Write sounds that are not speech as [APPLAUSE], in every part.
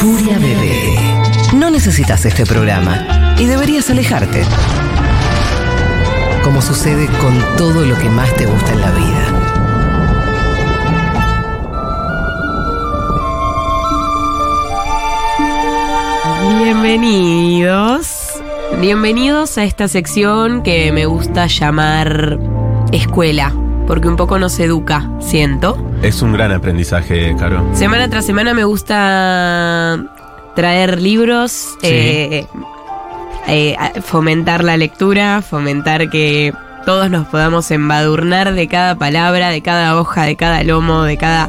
Furia Bebé. No necesitas este programa y deberías alejarte. Como sucede con todo lo que más te gusta en la vida. Bienvenidos. Bienvenidos a esta sección que me gusta llamar escuela, porque un poco nos educa, siento. Es un gran aprendizaje, Caro. Semana tras semana me gusta traer libros, eh, eh, fomentar la lectura, fomentar que todos nos podamos embadurnar de cada palabra, de cada hoja, de cada lomo, de cada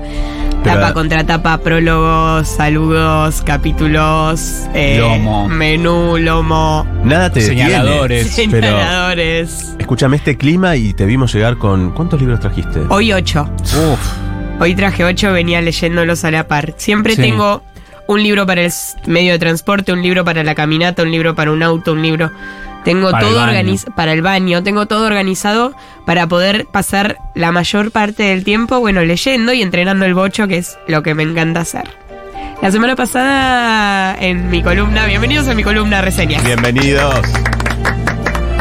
Pero- tapa contra tapa, prólogos, saludos, capítulos, eh, Lomo. menú, lomo, Nada te detiene. Señaladores. [LAUGHS] Pero señaladores. escúchame este clima y te vimos llegar con. ¿Cuántos libros trajiste? Hoy ocho. Uf, Hoy traje ocho, venía leyéndolos a la par. Siempre Sí. tengo un libro para el medio de transporte, un libro para la caminata, un libro para un auto, un libro. Tengo Para todo organizado para el baño, tengo todo organizado para poder pasar la mayor parte del tiempo, bueno, leyendo y entrenando el bocho, que es lo que me encanta hacer. La semana pasada en mi columna, bienvenidos a mi columna reseñas. Bienvenidos.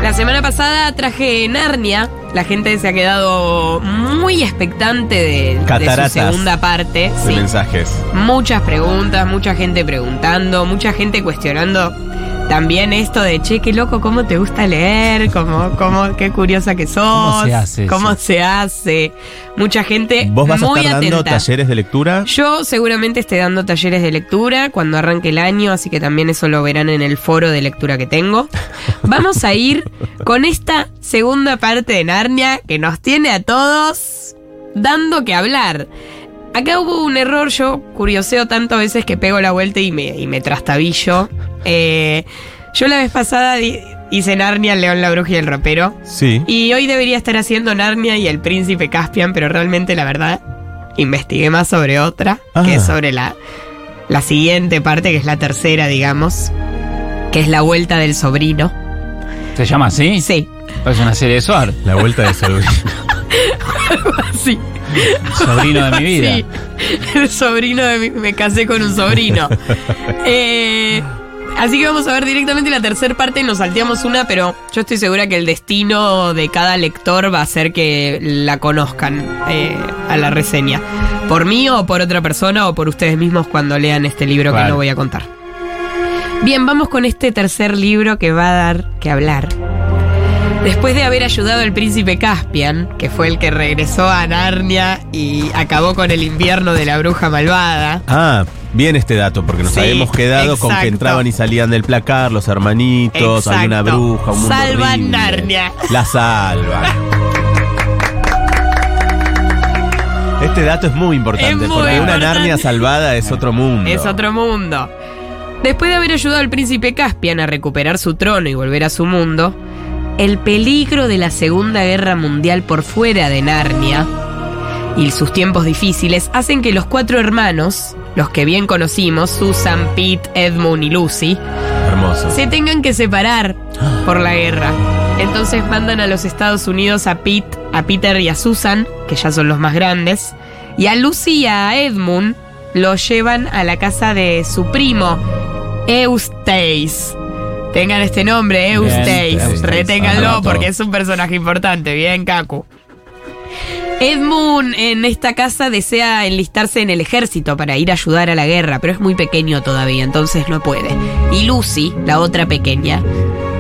La semana pasada traje Narnia. La gente se ha quedado muy expectante de, de su segunda parte. De Sí. mensajes. Muchas preguntas, mucha gente preguntando, mucha gente cuestionando también esto de, che, qué loco, cómo te gusta leer, cómo, cómo, qué curiosa que sos, ¿Cómo se hace cómo se hace. Mucha gente ¿Vos vas a estar dando talleres de lectura? Yo seguramente esté dando talleres de lectura cuando arranque el año, así que también eso lo verán en el foro de lectura que tengo. [LAUGHS] Vamos a ir con esta segunda parte de Narnia que nos tiene a todos dando que hablar. Acá hubo un error, yo curioseo tanto a veces que pego la vuelta y me, y me trastabillo. Eh, yo la vez pasada hice Narnia, el león, la bruja y el ropero. Sí. Y hoy debería estar haciendo Narnia y el príncipe Caspian, pero realmente la verdad investigué más sobre otra, Ah. que es sobre la, la siguiente parte, que es la tercera, digamos, que es la vuelta del sobrino. ¿se llama así? Sí, Es una serie de Suar. La vuelta de sobrino. [LAUGHS] sí, Sobrino de mi [LAUGHS] vida. sí. El sobrino de mi, me casé con un sobrino. [LAUGHS] Eh, así que vamos a ver directamente la tercera parte, nos salteamos una, pero yo estoy segura que el destino de cada lector va a ser que la conozcan eh, a la reseña. Por mí o por otra persona o por ustedes mismos cuando lean este libro que no voy a contar. Bien, vamos con este tercer libro que va a dar que hablar. Después de haber ayudado al príncipe Caspian, que fue el que regresó a Narnia y acabó con el invierno de la bruja malvada, Ah, bien este dato, porque nos Sí, habíamos quedado con que entraban y salían del placar los hermanitos, Exacto. alguna bruja, un mundo Salvan horrible. Narnia. La salvan. [LAUGHS] Este dato es muy importante, Es muy porque una. Narnia salvada es otro mundo. es otro mundo. Después de haber ayudado al príncipe Caspian a recuperar su trono y volver a su mundo, el peligro de la Segunda Guerra Mundial por fuera de Narnia y sus tiempos difíciles hacen que los cuatro hermanos, los que bien conocimos, Susan, Pete, Edmund y Lucy, Hermoso. se tengan que separar por la guerra. Entonces mandan a los Estados Unidos a Pete, a Peter y a Susan, que ya son los más grandes, y a Lucy y a Edmund los llevan a la casa de su primo, Eustace. Tengan este nombre, Eustace. Eustace. Reténganlo porque es un personaje importante. Bien, Kaku. Edmund en esta casa desea enlistarse en el ejército para ir a ayudar a la guerra, pero es muy pequeño todavía, entonces no puede. Y Lucy, la otra pequeña,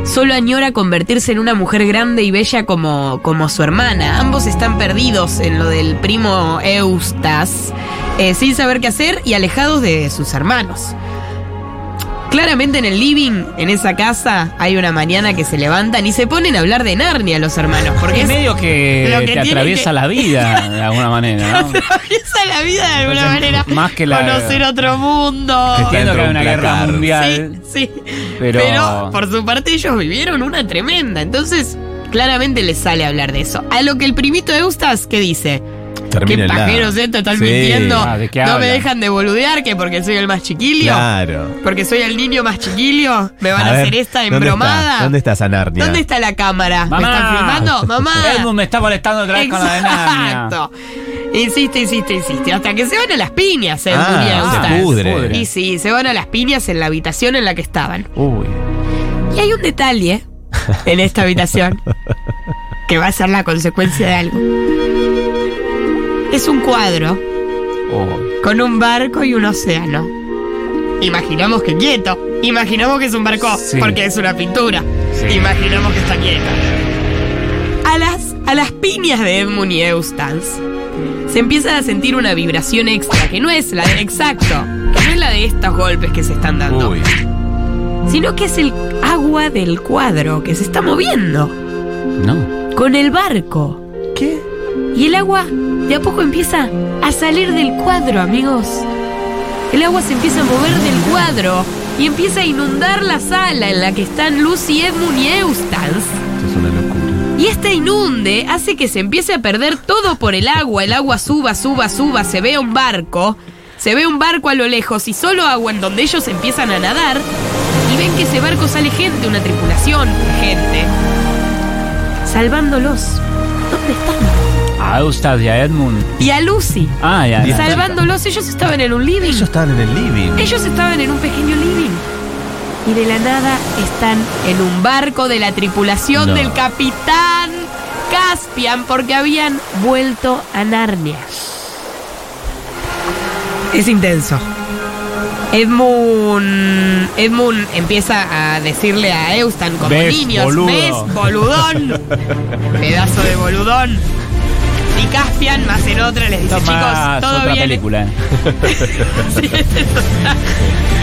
solo añora convertirse en una mujer grande y bella como, como su hermana. Ambos están perdidos en lo del primo Eustace, eh, sin saber qué hacer y alejados de sus hermanos. Claramente en el living, en esa casa, hay una mañana que se levantan y se ponen a hablar de Narnia los hermanos, porque Es medio que, lo que te tiene atraviesa que- la vida de alguna manera, ¿no? [LAUGHS] atraviesa la vida de alguna Entonces, manera. más que la- Conocer otro mundo. Entiendo que hay una de guerra mundial. Sí, sí. Pero- Pero... por su parte ellos vivieron una tremenda. Entonces, claramente les sale hablar de eso. A lo que el primito Eustace, ¿qué dice? Termina ¿Qué pajeros esto? ¿Están Sí. mintiendo? Ah, ¿de qué no me dejan de boludear que porque soy el más chiquilio. Claro. Porque soy el niño más chiquilio. Me van a, ver, hacer esta ¿dónde embromada. está? ¿Dónde está esa Narnia? ¿Dónde está la cámara? ¿Me están filmando? Mamá. [LAUGHS] Edmund me está molestando otra vez con la de Narnia. Exacto. Insiste, insiste, insiste. Hasta que se van a las piñas, Edmund Ah, y se pudre. Y sí, se van a las piñas en la habitación en la que estaban. Uy. Y hay un detalle en esta habitación [LAUGHS] que va a ser la consecuencia de algo. Es un cuadro Uy. con un barco y un océano. Imaginamos que quieto. Imaginamos que es un barco Sí. porque es una pintura. Sí. Imaginamos que está quieto. A las, a las piñas de Edmund y Eustace se empieza a sentir una vibración extra que no es la de exacto, que no es la de estos golpes que se están dando, Uy. sino que es el agua del cuadro que se está moviendo No. con el barco. ¿Qué? Y el agua de a poco empieza a salir del cuadro, amigos. El agua se empieza a mover del cuadro y empieza a inundar la sala en la que están Lucy, Edmund y Eustace. Esto es una locura. Y este inunde hace que se empiece a perder todo por el agua. El agua suba, suba, suba, se ve un barco. Se ve un barco a lo lejos y solo agua en donde ellos empiezan a nadar. Y ven que ese barco sale gente, una tripulación, gente. Salvándolos. ¿Dónde están? A Eustace y a Edmund. Y a Lucy. Ah, ya. ya. Salvándolos, ellos estaban en un living. Ellos estaban en el living. Ellos estaban en un pequeño living. Y de la nada están en un barco de la tripulación No. del capitán Caspian porque habían vuelto a Narnia. Es intenso. Edmund, Edmund empieza a decirle a Eustan como ¿Ves, niños, boludo?" ¿ves, boludón? [LAUGHS] Pedazo de boludón. Y Caspian, más en otra, les dice, chicos, todo otra bien. película. [LAUGHS] Sí, es eso.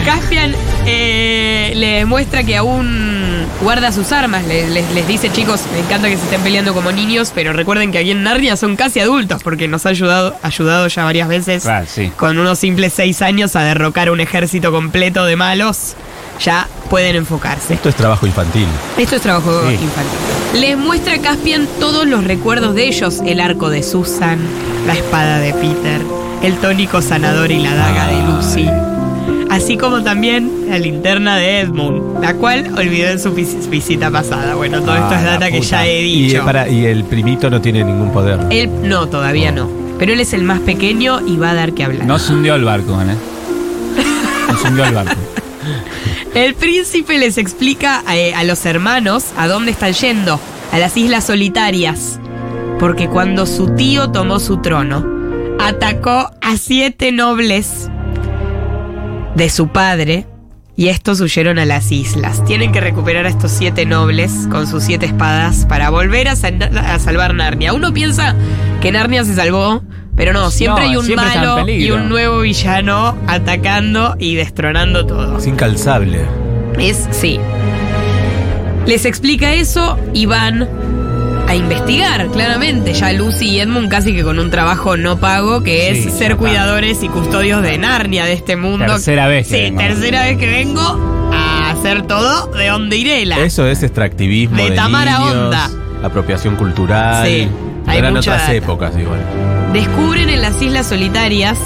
Caspian eh, le muestra que aún guarda sus armas. Les, les- les dice, chicos, me encanta que se estén peleando como niños, pero recuerden que aquí en Narnia son casi adultos, porque nos ha ayudado, ayudado ya varias veces Ah, sí. con unos simples seis años a derrocar un ejército completo de malos. Ya pueden enfocarse. Esto es trabajo infantil. Esto es trabajo Sí. infantil. Les muestra a Caspian todos los recuerdos de ellos: el arco de Susan, la espada de Peter, el tónico sanador y la daga de Lucy. Así como también la linterna de Edmund, la cual olvidó en su vis- visita pasada. Bueno, todo esto Ah, es la data que ya he dicho. eh, para- y el primito no tiene ningún poder. Él no, todavía no. Pero él es el más pequeño y va a dar que hablar. No se hundió el barco, ¿eh? No se hundió el barco. [LAUGHS] El príncipe les explica eh, a los hermanos a dónde están yendo, a las islas solitarias. Porque cuando su tío tomó su trono, atacó a siete nobles de su padre y estos huyeron a las islas. Tienen que recuperar a estos siete nobles con sus siete espadas para volver a, a salvar Narnia. Uno piensa que Narnia se salvó, pero no, siempre No, hay un siempre malo y un nuevo villano atacando y destronando todo. Es incalzable. Es, sí. Les explica eso y van a investigar, claramente. Ya Lucy y Edmund casi que con un trabajo no pago, que es ser cuidadores y custodios de Narnia, de este mundo. Tercera vez que Sí, vengo. tercera vez que vengo a hacer todo de Ondeirela. Eso es extractivismo De de, Tamara niños, Onda. apropiación cultural. Sí, hay Eran otras data. épocas igual. Descubren en las Islas Solitarias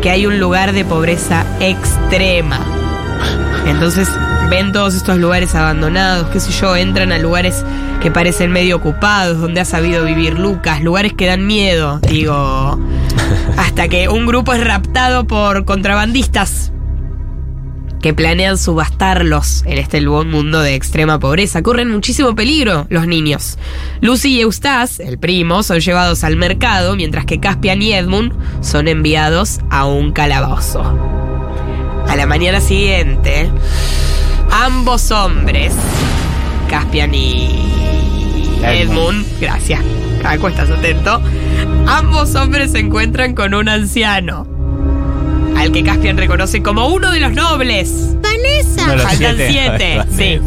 que hay un lugar de pobreza extrema. Entonces ven todos estos lugares abandonados, qué sé yo, entran a lugares que parecen medio ocupados, donde ha sabido vivir Lucas, lugares que dan miedo, digo, [LAUGHS] hasta que un grupo es raptado por contrabandistas que planean subastarlos en este mundo de extrema pobreza. Corren muchísimo peligro los niños. Lucy y Eustace, el primo, son llevados al mercado, mientras que Caspian y Edmund son enviados a un calabozo. A la mañana siguiente, ambos hombres, Caspian y Edmund, gracias, Caco, estás atento, ambos hombres se encuentran con un anciano, al que Caspian reconoce como uno de los nobles. De los Faltan siete. siete, [LAUGHS] sí.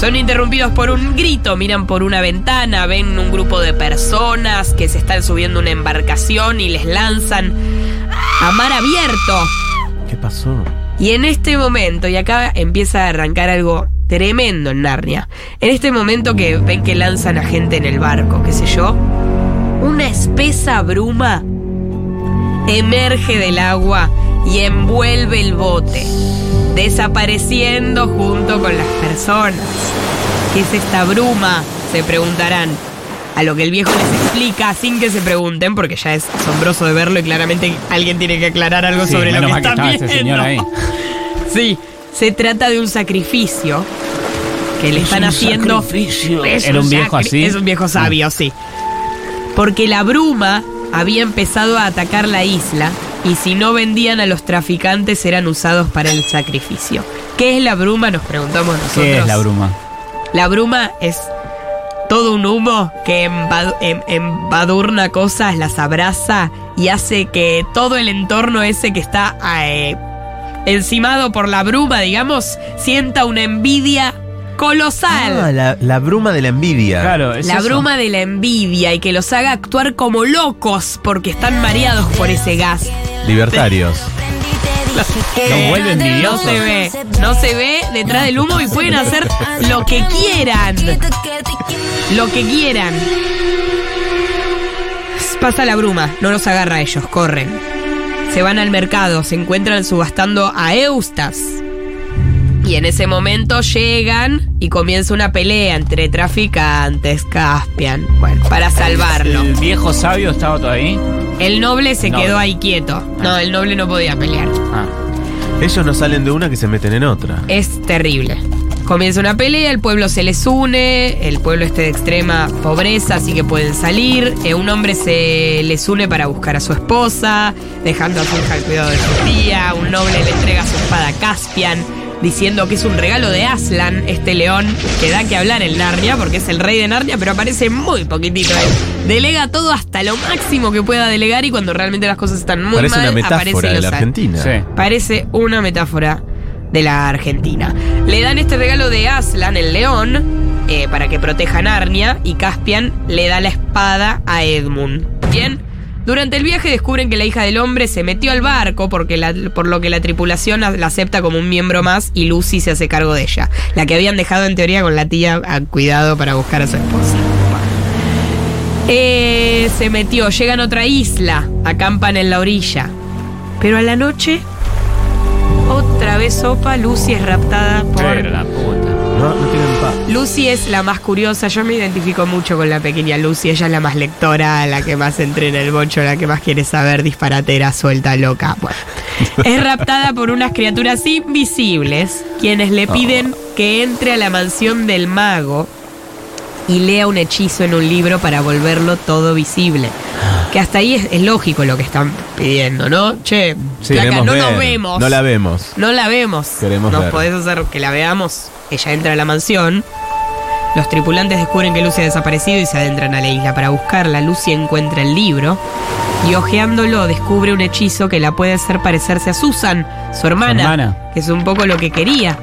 Son interrumpidos por un grito, miran por una ventana, ven un grupo de personas que se están subiendo a una embarcación y les lanzan a mar abierto. ¿Qué pasó? Y en este momento, y acá empieza a arrancar algo tremendo en Narnia, en este momento que ven que lanzan a gente en el barco, qué sé yo, una espesa bruma emerge del agua y envuelve el bote, desapareciendo junto con las personas. ¿Qué es esta bruma? Se preguntarán. A lo que el viejo les explica sin que se pregunten, porque ya es asombroso de verlo y claramente alguien tiene que aclarar algo Sí, sobre lo que mal que ese viendo. señor ahí. [LAUGHS] Sí, se trata de un sacrificio que le están haciendo. Es Era un viejo así. Es un viejo sabio, sí. Porque la bruma había empezado a atacar la isla y si no vendían a los traficantes eran usados para el sacrificio. ¿Qué es la bruma? Nos preguntamos nosotros. ¿Qué es la bruma? La bruma es todo un humo que embad- em- embadurna cosas, las abraza y hace que todo el entorno ese que está eh, encimado por la bruma, digamos, sienta una envidia colosal. Ah, la, la bruma de la envidia. Claro, es la eso. bruma de la envidia y que los haga actuar como locos porque están mareados por ese gas. Libertarios. [LAUGHS] Vuelve No envidiosos. se ve, no se ve detrás del humo y pueden hacer lo que quieran. Lo que quieran. Pasa la bruma, no los agarra a ellos, corren. Se van al mercado, se encuentran subastando a Eustas. Y en ese momento llegan y comienza una pelea entre traficantes, Caspian. Bueno, para salvarlo. ¿El viejo sabio estaba todavía ahí? El noble se Noble. quedó ahí quieto. No, el noble no podía pelear. Ah. Ellos no salen de una que se meten en otra. Es terrible. Comienza una pelea, el pueblo se les une, el pueblo esté de extrema pobreza, así que pueden salir. Eh, un hombre se les une para buscar a su esposa, dejando a su hija al cuidado de su tía. Un noble le entrega su espada a Caspian, diciendo que es un regalo de Aslan, este león que da que hablar en Narnia, porque es el rey de Narnia, pero aparece muy poquitito. él. Delega todo hasta lo máximo que pueda delegar y cuando realmente las cosas están muy Parece mal, una aparece metáfora y de la. Argentina. Sí. Parece una metáfora de la Argentina. Le dan este regalo de Aslan, el león, eh, para que proteja a Narnia, y Caspian le da la espada a Edmund. Bien. Durante el viaje descubren que la hija del hombre se metió al barco porque por lo que la tripulación la la acepta como un miembro más y Lucy se hace cargo de ella. La que habían dejado en teoría con la tía a cuidado para buscar a su esposa. Eh, se metió, llegan a otra isla, acampan en la orilla. Pero a la noche, otra vez sopa, Lucy es raptada por... Pero la puta. No, no tienen paz. Lucy es la más curiosa, yo me identifico mucho con la pequeña Lucy, ella es la más lectora, la que más entrena el bocho, la que más quiere saber, disparatera, suelta, loca. Bueno, [LAUGHS] es raptada por unas criaturas invisibles, quienes le piden que entre a la mansión del mago y lea un hechizo en un libro para volverlo todo visible. Que hasta ahí es, es lógico lo que están pidiendo, ¿no? Che, Sí, queremos no ver. nos vemos. No la vemos. No la vemos. Queremos Nos ver. podés hacer que la veamos. Ella entra a la mansión. Los tripulantes descubren que Lucy ha desaparecido y se adentran a la isla para buscarla. Lucy encuentra el libro y hojeándolo descubre un hechizo que la puede hacer parecerse a Susan, su hermana, hermana. que es un poco lo que quería.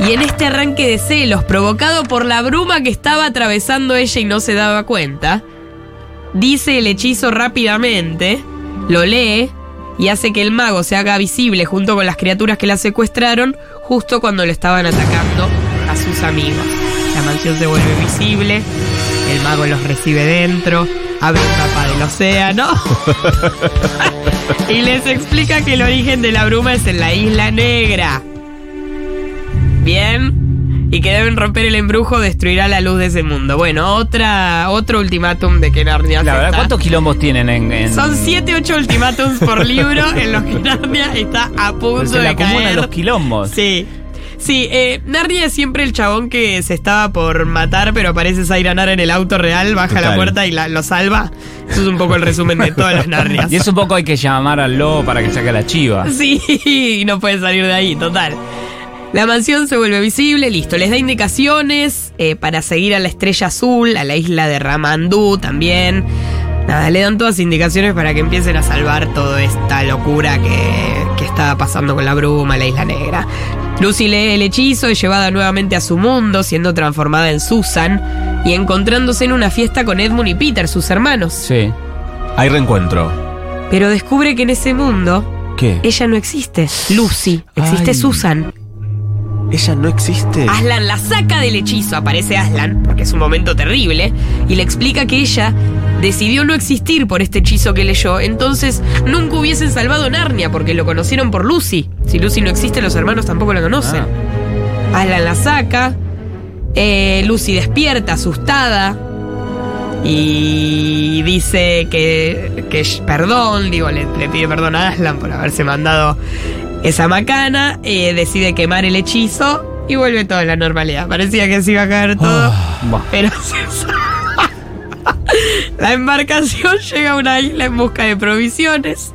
Y en este arranque de celos provocado por la bruma que estaba atravesando ella y no se daba cuenta, dice el hechizo rápidamente, lo lee y hace que el mago se haga visible junto con las criaturas que la secuestraron justo cuando lo estaban atacando a sus amigos. La mansión se vuelve visible, el mago los recibe dentro, abre un mapa del océano [LAUGHS] y les explica que el origen de la bruma es en la isla negra. Bien. Y que deben romper el embrujo, destruirá la luz de ese mundo. Bueno, otra, otro ultimátum de que Narnia La verdad, acepta. ¿cuántos quilombos tienen en.? en- Son 7, 8 ultimátums por [LAUGHS] libro en los que Narnia está a punto Se de caer. los quilombos. Sí. Sí, eh, Narnia es siempre el chabón que se estaba por matar, pero aparece Zairanar en el auto real, baja la puerta y la- lo salva. Eso es un poco el resumen de todas las [LAUGHS] Narnias. Y es un poco hay que llamar al lobo para que saque la chiva. Sí, [LAUGHS] y no puede salir de ahí, total. La mansión se vuelve visible, listo. Les da indicaciones eh, para seguir a la estrella azul, a la isla de Ramandú también. Nada, le dan todas indicaciones para que empiecen a salvar toda esta locura que, que está pasando con la bruma, la isla negra. Lucy lee el hechizo, es llevada nuevamente a su mundo, siendo transformada en Susan y encontrándose en una fiesta con Edmund y Peter, sus hermanos. Sí. Hay reencuentro. Pero descubre que en ese mundo ¿Qué? ella no existe. Lucy, existe Ay. Susan. Ella no existe. Aslan la saca del hechizo, aparece Aslan, porque es un momento terrible, y le explica que ella decidió no existir por este hechizo que leyó, entonces nunca hubiesen salvado Narnia, porque lo conocieron por Lucy. Si Lucy no existe, los hermanos tampoco la conocen. Aslan la saca, eh, Lucy despierta, asustada, y dice que, que perdón, digo, le, le pide perdón a Aslan por haberse mandado esa macana, eh, decide quemar el hechizo y vuelve toda la normalidad. Parecía que se iba a caer todo, Buah. pero [LAUGHS] se La embarcación [LAUGHS] llega a una isla en busca de provisiones.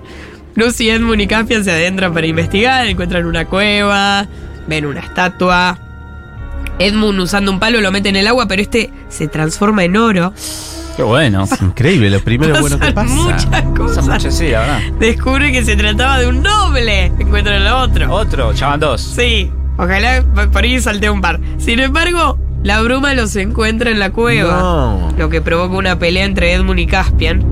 Lucy, Edmund y Caspian se adentran para investigar, encuentran una cueva, ven una estatua. Edmund usando un palo lo mete en el agua, pero este se transforma en oro. Qué bueno. Es increíble, lo primero bueno que Pasan pasa. muchas Pasa cosas. mucho, sí, la verdad. Descubre que se trataba de un noble. Encuentran el otro. Otro, chavan dos. Sí, ojalá por ahí salté un par. Sin embargo, la bruma los encuentra en la cueva. No. Lo que provoca una pelea entre Edmund y Caspian.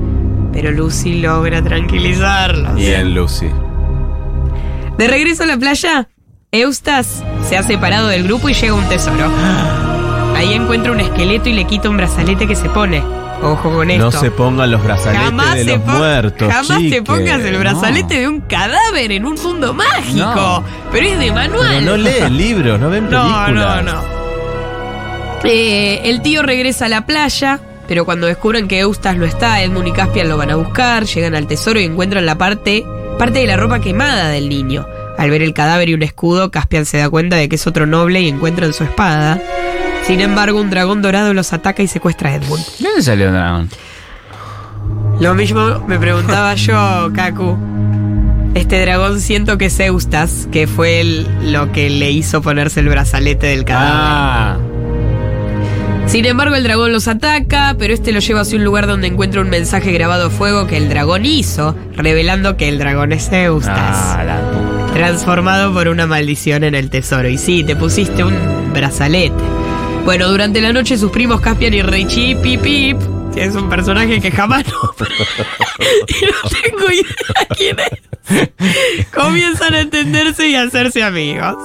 Pero Lucy logra tranquilizarlos. Bien, Lucy. De regreso a la playa, Eustas se ha separado del grupo y llega un tesoro. Ahí encuentra un esqueleto y le quita un brazalete que se pone. Ojo con esto. No se pongan los brazaletes Jamás, de los muertos. jamás te chique. pongas el brazalete no. de un cadáver en un mundo mágico. No. Pero es de manual. Pero no leen [LAUGHS] libros, no ven No, películas. no, no. Eh, el tío regresa a la playa, pero cuando descubren que Eustas no está, Edmund y Caspian lo van a buscar, llegan al tesoro y encuentran la parte, parte de la ropa quemada del niño. Al ver el cadáver y un escudo, Caspian se da cuenta de que es otro noble y encuentran su espada. Sin embargo, un dragón dorado los ataca y secuestra a Edmund. ¿De dónde salió el dragón? Lo mismo me preguntaba [LAUGHS] yo, Kaku. Este dragón siento que es Eustas, que fue el- lo que le hizo ponerse el brazalete del cadáver. Ah. Sin embargo, el dragón los ataca, pero este lo lleva hacia un lugar donde encuentra un mensaje grabado a fuego que el dragón hizo, revelando que el dragón es Eustas, Ah, la- transformado por una maldición en el tesoro. Y sí, te pusiste un brazalete. Bueno, durante la noche sus primos Caspian y Reichi Pip Pip, que es un personaje que jamás [LAUGHS] nombré, y no tengo idea quién es, comienzan a entenderse y a hacerse amigos.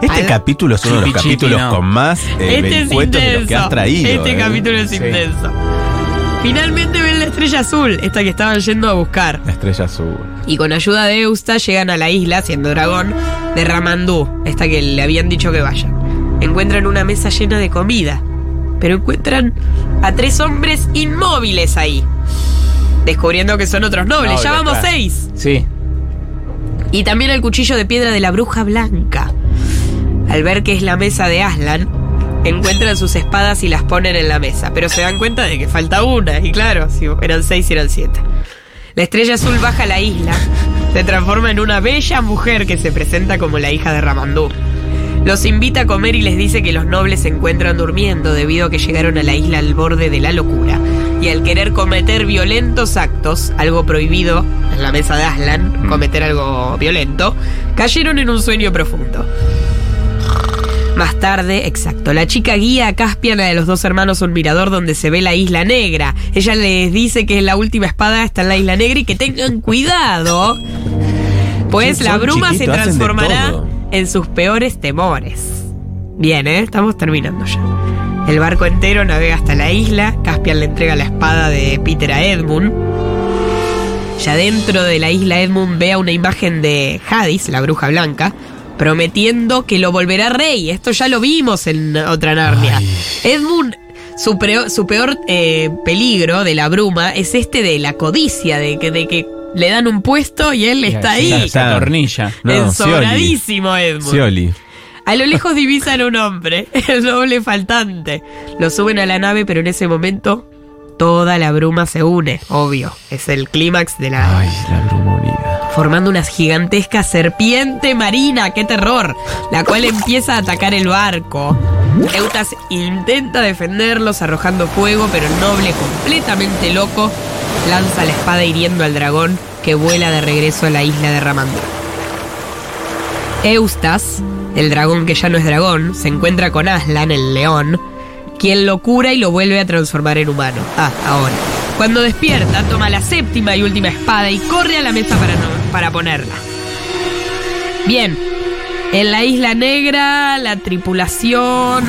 Este Al- capítulo es uno de los capítulos no. con más eh, Este es de los que intenso. has traído. este eh. capítulo es Sí. intenso. Finalmente ven la estrella azul, esta que estaban yendo a buscar. La estrella azul. Y con ayuda de Eusta llegan a la isla, siendo dragón, de Ramandú, esta que le habían dicho que vaya. Encuentran una mesa llena de comida, pero encuentran a tres hombres inmóviles ahí. Descubriendo que son otros nobles, ya vamos claro. seis. Sí. Y también el cuchillo de piedra de la bruja blanca. Al ver que es la mesa de Aslan, encuentran sus espadas y las ponen en la mesa, pero se dan cuenta de que falta una, y claro, si eran seis eran siete. La estrella azul baja a la isla, se transforma en una bella mujer que se presenta como la hija de Ramandú. Los invita a comer y les dice que los nobles se encuentran durmiendo debido a que llegaron a la isla al borde de la locura. Y al querer cometer violentos actos, algo prohibido en la mesa de Aslan, cometer algo violento, cayeron en un sueño profundo. Más tarde, exacto, la chica guía a Caspian a los dos hermanos a un mirador donde se ve la isla negra. Ella les dice que la última espada está en la isla negra y que tengan cuidado. Pues la bruma se de transformará. En sus peores temores. Bien, ¿eh? Estamos terminando ya. El barco entero navega hasta la isla. Caspian le entrega la espada de Peter a Edmund. Ya dentro de la isla, Edmund ve a una imagen de Hadis, la bruja blanca, prometiendo que lo volverá rey. Esto ya lo vimos en otra Narnia. Edmund, su, peor eh, peligro de la bruma es este de la codicia, de que, de que le dan un puesto y él está ahí. Se atornilla. No, Ensobradísimo, Edmund. Scioli. A lo lejos divisan un hombre, [LAUGHS] el doble faltante. Lo suben a la nave, pero en ese momento toda la bruma se une, obvio. Es el clímax de la... Ay, la bruma unida. Formando una gigantesca serpiente marina, qué terror, la cual empieza a atacar el barco. Eutas intenta defenderlos arrojando fuego, pero el noble, completamente loco, lanza la espada hiriendo al dragón que vuela de regreso a la isla de Ramandú. Eustas, el dragón que ya no es dragón, se encuentra con Aslan, el león, quien lo cura y lo vuelve a transformar en humano. Ah, ahora. Cuando despierta, toma la séptima y última espada y corre a la mesa para, no- para ponerla. Bien. En la Isla Negra, la tripulación.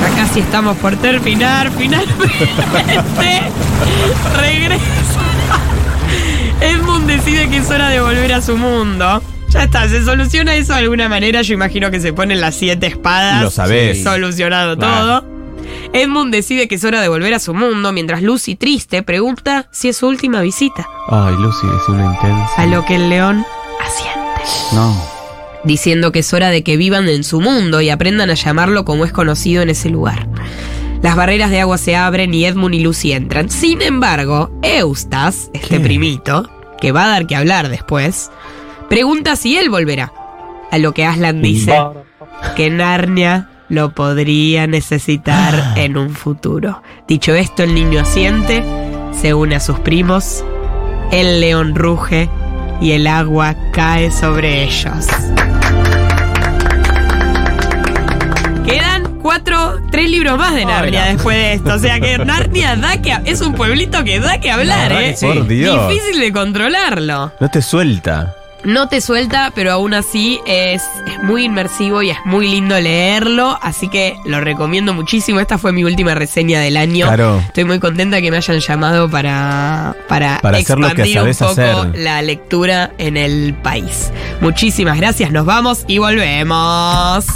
Ya casi estamos por terminar, finalmente. [LAUGHS] Regresa. Edmund decide que es hora de volver a su mundo. Ya está, se soluciona eso de alguna manera. Yo imagino que se ponen las siete espadas. Lo sabés. Solucionado Claro. todo. Edmund decide que es hora de volver a su mundo, mientras Lucy, triste, pregunta si es su última visita. Ay, Lucy, es una intensa. A lo que el león asiente No. diciendo que es hora de que vivan en su mundo y aprendan a llamarlo como es conocido en ese lugar. Las barreras de agua se abren y Edmund y Lucy entran. Sin embargo, Eustas, este ¿Qué? primito, que va a dar que hablar después, pregunta si él volverá. A lo que Aslan dice que Narnia lo podría necesitar en un futuro. Dicho esto, el niño asiente, se une a sus primos, el león ruge y el agua cae sobre ellos. Quedan cuatro, tres libros más de Narnia después de esto. O sea que [LAUGHS] Narnia da que es un pueblito que da que hablar, ¿eh? Por Dios. Difícil de controlarlo. No te suelta. No te suelta, pero aún así es, es muy inmersivo y es muy lindo leerlo, así que lo recomiendo muchísimo. Esta fue mi última reseña del año. Claro. Estoy muy contenta que me hayan llamado para, para, Para hacer lo que expandir un poco hacer. la lectura en el país. Muchísimas gracias, nos vamos y volvemos.